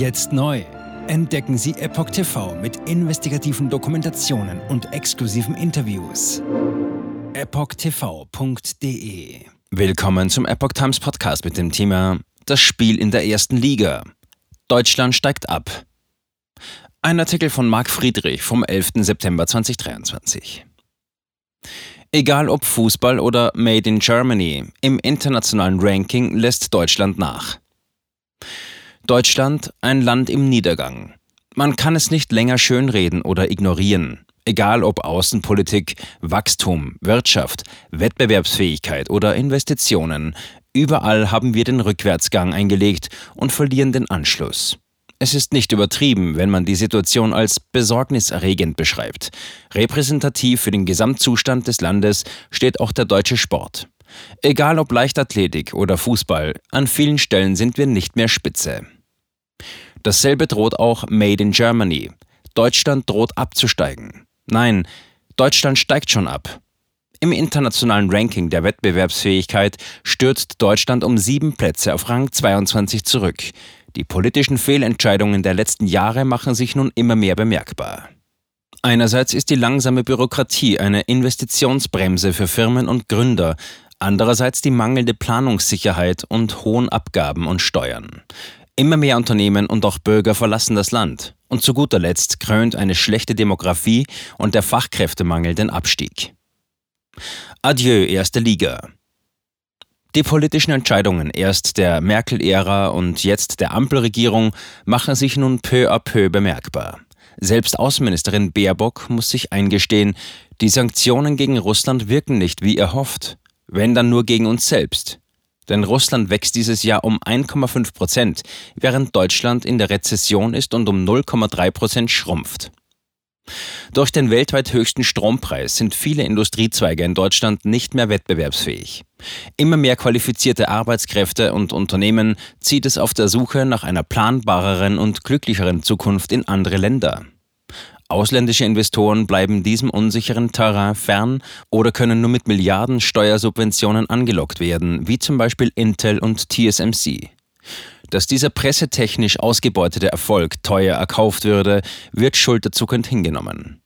Jetzt neu. Entdecken Sie Epoch TV mit investigativen Dokumentationen und exklusiven Interviews. EpochTV.de Willkommen zum Epoch Times Podcast mit dem Thema Das Spiel in der ersten Liga. Deutschland steigt ab. Ein Artikel von Marc Friedrich vom 11. September 2023. Egal ob Fußball oder Made in Germany, im internationalen Ranking lässt Deutschland nach. Deutschland ein Land im Niedergang. Man kann es nicht länger schönreden oder ignorieren. Egal ob Außenpolitik, Wachstum, Wirtschaft, Wettbewerbsfähigkeit oder Investitionen, überall haben wir den Rückwärtsgang eingelegt und verlieren den Anschluss. Es ist nicht übertrieben, wenn man die Situation als besorgniserregend beschreibt. Repräsentativ für den Gesamtzustand des Landes steht auch der deutsche Sport. Egal ob Leichtathletik oder Fußball, an vielen Stellen sind wir nicht mehr Spitze. Dasselbe droht auch Made in Germany. Deutschland droht abzusteigen. Nein, Deutschland steigt schon ab. Im internationalen Ranking der Wettbewerbsfähigkeit stürzt Deutschland um sieben Plätze auf Rang 22 zurück. Die politischen Fehlentscheidungen der letzten Jahre machen sich nun immer mehr bemerkbar. Einerseits ist die langsame Bürokratie eine Investitionsbremse für Firmen und Gründer, andererseits die mangelnde Planungssicherheit und hohen Abgaben und Steuern. Immer mehr Unternehmen und auch Bürger verlassen das Land. Und zu guter Letzt krönt eine schlechte Demografie und der Fachkräftemangel den Abstieg. Adieu, erste Liga. Die politischen Entscheidungen erst der Merkel-Ära und jetzt der Ampelregierung machen sich nun peu à peu bemerkbar. Selbst Außenministerin Baerbock muss sich eingestehen, die Sanktionen gegen Russland wirken nicht wie erhofft, wenn dann nur gegen uns selbst. Denn Russland wächst dieses Jahr um 1,5 Prozent, während Deutschland in der Rezession ist und um 0,3 Prozent schrumpft. Durch den weltweit höchsten Strompreis sind viele Industriezweige in Deutschland nicht mehr wettbewerbsfähig. Immer mehr qualifizierte Arbeitskräfte und Unternehmen zieht es auf der Suche nach einer planbareren und glücklicheren Zukunft in andere Länder. Ausländische Investoren bleiben diesem unsicheren Terrain fern oder können nur mit Milliarden Steuersubventionen angelockt werden, wie zum Beispiel Intel und TSMC. Dass dieser pressetechnisch ausgebeutete Erfolg teuer erkauft würde, wird schulterzuckend hingenommen.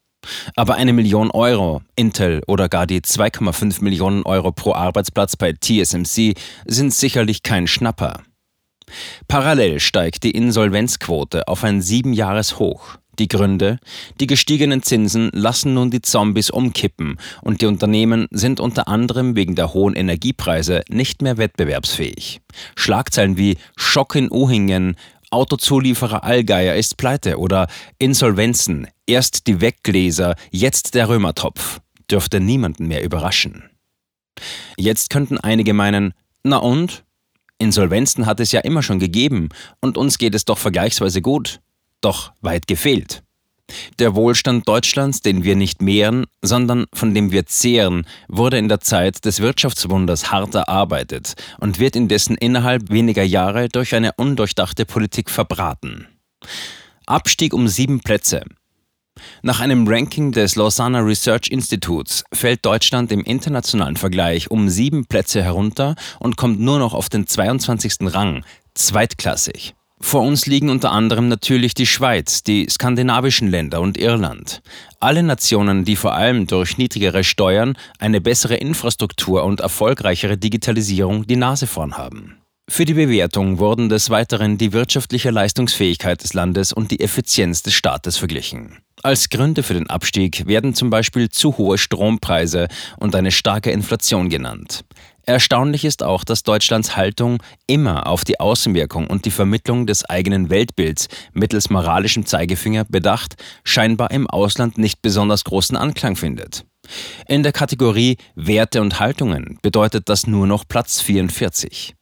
Aber eine Million Euro, Intel oder gar die 2,5 Millionen Euro pro Arbeitsplatz bei TSMC sind sicherlich kein Schnapper. Parallel steigt die Insolvenzquote auf ein Siebenjahreshoch. Die Gründe? Die gestiegenen Zinsen lassen nun die Zombies umkippen und die Unternehmen sind unter anderem wegen der hohen Energiepreise nicht mehr wettbewerbsfähig. Schlagzeilen wie Schock in Uhingen, Autozulieferer Allgeier ist pleite oder Insolvenzen, erst die Weggläser, jetzt der Römertopf, dürfte niemanden mehr überraschen. Jetzt könnten einige meinen, na und? Insolvenzen hat es ja immer schon gegeben und uns geht es doch vergleichsweise gut doch weit gefehlt. Der Wohlstand Deutschlands, den wir nicht mehren, sondern von dem wir zehren, wurde in der Zeit des Wirtschaftswunders hart erarbeitet und wird indessen innerhalb weniger Jahre durch eine undurchdachte Politik verbraten. Abstieg um sieben Plätze. Nach einem Ranking des Lausanne Research Institutes fällt Deutschland im internationalen Vergleich um sieben Plätze herunter und kommt nur noch auf den 22. Rang, zweitklassig. Vor uns liegen unter anderem natürlich die Schweiz, die skandinavischen Länder und Irland. Alle Nationen, die vor allem durch niedrigere Steuern, eine bessere Infrastruktur und erfolgreichere Digitalisierung die Nase vorn haben. Für die Bewertung wurden des Weiteren die wirtschaftliche Leistungsfähigkeit des Landes und die Effizienz des Staates verglichen. Als Gründe für den Abstieg werden zum Beispiel zu hohe Strompreise und eine starke Inflation genannt. Erstaunlich ist auch, dass Deutschlands Haltung immer auf die Außenwirkung und die Vermittlung des eigenen Weltbilds mittels moralischem Zeigefinger bedacht, scheinbar im Ausland nicht besonders großen Anklang findet. In der Kategorie Werte und Haltungen bedeutet das nur noch Platz 44.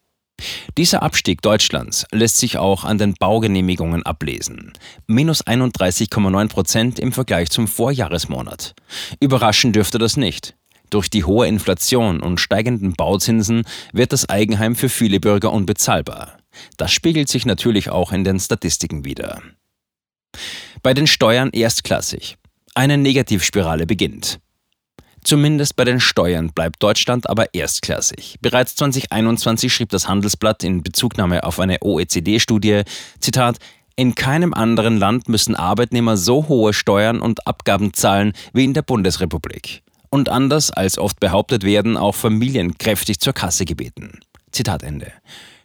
Dieser Abstieg Deutschlands lässt sich auch an den Baugenehmigungen ablesen. Minus 31,9 Prozent im Vergleich zum Vorjahresmonat. Überraschen dürfte das nicht. Durch die hohe Inflation und steigenden Bauzinsen wird das Eigenheim für viele Bürger unbezahlbar. Das spiegelt sich natürlich auch in den Statistiken wider. Bei den Steuern erstklassig. Eine Negativspirale beginnt. Zumindest bei den Steuern bleibt Deutschland aber erstklassig. Bereits 2021 schrieb das Handelsblatt in Bezugnahme auf eine OECD-Studie, Zitat, In keinem anderen Land müssen Arbeitnehmer so hohe Steuern und Abgaben zahlen wie in der Bundesrepublik. Und anders als oft behauptet werden, auch Familien kräftig zur Kasse gebeten. Zitat Ende.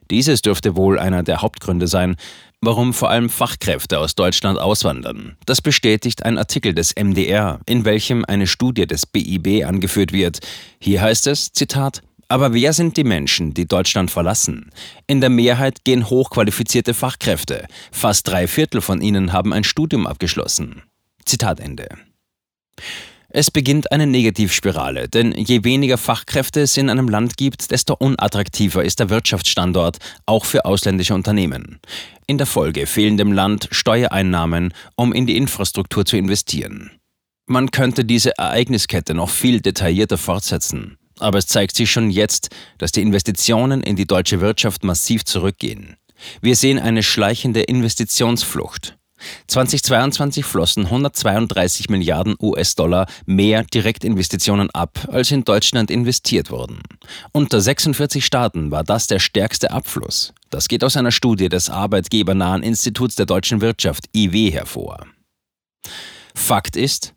Dieses dürfte wohl einer der Hauptgründe sein, warum vor allem Fachkräfte aus Deutschland auswandern. Das bestätigt ein Artikel des MDR, in welchem eine Studie des BIB angeführt wird. Hier heißt es, Zitat, aber wer sind die Menschen, die Deutschland verlassen? In der Mehrheit gehen hochqualifizierte Fachkräfte. Fast drei Viertel von ihnen haben ein Studium abgeschlossen. Zitat Ende. Es beginnt eine Negativspirale, denn je weniger Fachkräfte es in einem Land gibt, desto unattraktiver ist der Wirtschaftsstandort, auch für ausländische Unternehmen. In der Folge fehlen dem Land Steuereinnahmen, um in die Infrastruktur zu investieren. Man könnte diese Ereigniskette noch viel detaillierter fortsetzen. Aber es zeigt sich schon jetzt, dass die Investitionen in die deutsche Wirtschaft massiv zurückgehen. Wir sehen eine schleichende Investitionsflucht. 2022 flossen 132 Milliarden US-Dollar mehr Direktinvestitionen ab, als in Deutschland investiert wurden. Unter 46 Staaten war das der stärkste Abfluss. Das geht aus einer Studie des arbeitgebernahen Instituts der deutschen Wirtschaft IW hervor. Fakt ist,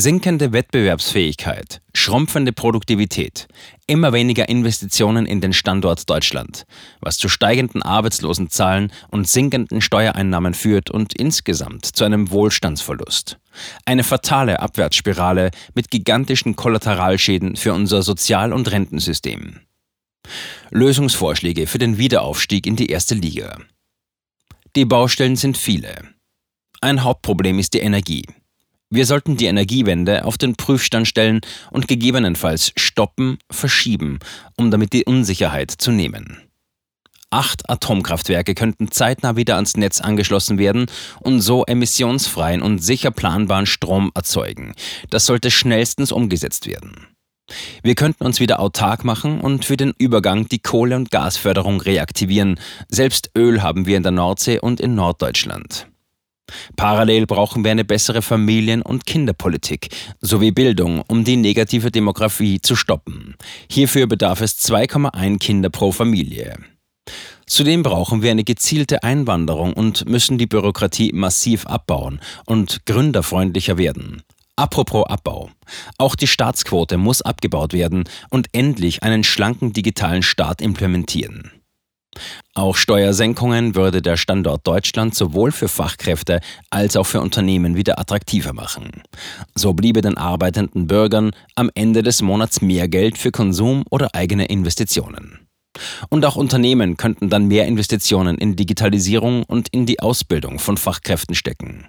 Sinkende Wettbewerbsfähigkeit, schrumpfende Produktivität, immer weniger Investitionen in den Standort Deutschland, was zu steigenden Arbeitslosenzahlen und sinkenden Steuereinnahmen führt und insgesamt zu einem Wohlstandsverlust. Eine fatale Abwärtsspirale mit gigantischen Kollateralschäden für unser Sozial- und Rentensystem. Lösungsvorschläge für den Wiederaufstieg in die erste Liga. Die Baustellen sind viele. Ein Hauptproblem ist die Energie. Wir sollten die Energiewende auf den Prüfstand stellen und gegebenenfalls stoppen, verschieben, um damit die Unsicherheit zu nehmen. Acht Atomkraftwerke könnten zeitnah wieder ans Netz angeschlossen werden und so emissionsfreien und sicher planbaren Strom erzeugen. Das sollte schnellstens umgesetzt werden. Wir könnten uns wieder autark machen und für den Übergang die Kohle- und Gasförderung reaktivieren. Selbst Öl haben wir in der Nordsee und in Norddeutschland. Parallel brauchen wir eine bessere Familien- und Kinderpolitik sowie Bildung, um die negative Demografie zu stoppen. Hierfür bedarf es 2,1 Kinder pro Familie. Zudem brauchen wir eine gezielte Einwanderung und müssen die Bürokratie massiv abbauen und gründerfreundlicher werden. Apropos Abbau. Auch die Staatsquote muss abgebaut werden und endlich einen schlanken digitalen Staat implementieren. Auch Steuersenkungen würde der Standort Deutschland sowohl für Fachkräfte als auch für Unternehmen wieder attraktiver machen. So bliebe den arbeitenden Bürgern am Ende des Monats mehr Geld für Konsum oder eigene Investitionen. Und auch Unternehmen könnten dann mehr Investitionen in Digitalisierung und in die Ausbildung von Fachkräften stecken.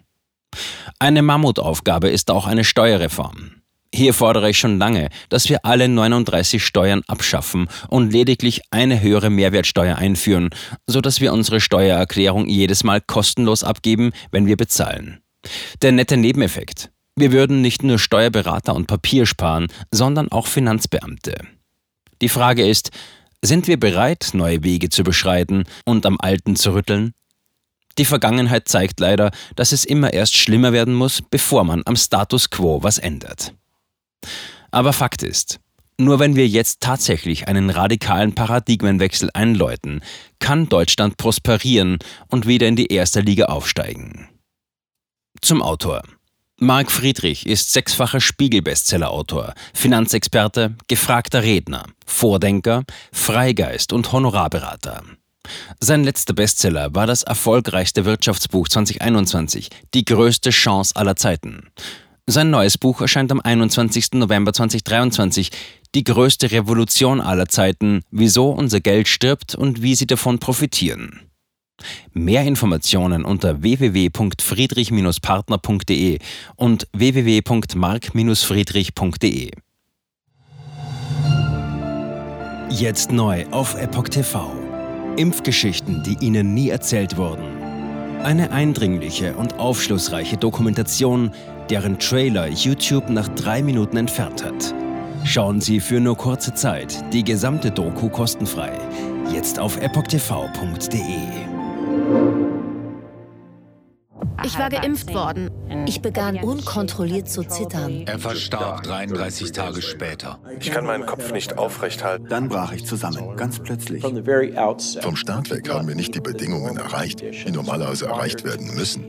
Eine Mammutaufgabe ist auch eine Steuerreform. Hier fordere ich schon lange, dass wir alle 39 Steuern abschaffen und lediglich eine höhere Mehrwertsteuer einführen, sodass wir unsere Steuererklärung jedes Mal kostenlos abgeben, wenn wir bezahlen. Der nette Nebeneffekt. Wir würden nicht nur Steuerberater und Papier sparen, sondern auch Finanzbeamte. Die Frage ist, sind wir bereit, neue Wege zu beschreiten und am Alten zu rütteln? Die Vergangenheit zeigt leider, dass es immer erst schlimmer werden muss, bevor man am Status quo was ändert. Aber Fakt ist, nur wenn wir jetzt tatsächlich einen radikalen Paradigmenwechsel einläuten, kann Deutschland prosperieren und wieder in die erste Liga aufsteigen. Zum Autor. Marc Friedrich ist sechsfacher Spiegel-Bestseller-Autor, Finanzexperte, gefragter Redner, Vordenker, Freigeist und Honorarberater. Sein letzter Bestseller war das erfolgreichste Wirtschaftsbuch 2021, Die größte Chance aller Zeiten. Sein neues Buch erscheint am 21. November 2023. Die größte Revolution aller Zeiten, wieso unser Geld stirbt und wie Sie davon profitieren. Mehr Informationen unter www.friedrich-partner.de und www.mark-friedrich.de. Jetzt neu auf Epoch TV. Impfgeschichten, die Ihnen nie erzählt wurden. Eine eindringliche und aufschlussreiche Dokumentation, deren Trailer YouTube nach drei Minuten entfernt hat. Schauen Sie für nur kurze Zeit die gesamte Doku kostenfrei. Jetzt auf epochtv.de. Ich war geimpft worden. Ich begann unkontrolliert zu zittern. Er verstarb 33 Tage später. Ich kann meinen Kopf nicht aufrecht halten. Dann brach ich zusammen, ganz plötzlich. Vom Start weg haben wir nicht die Bedingungen erreicht, die normalerweise erreicht werden müssen.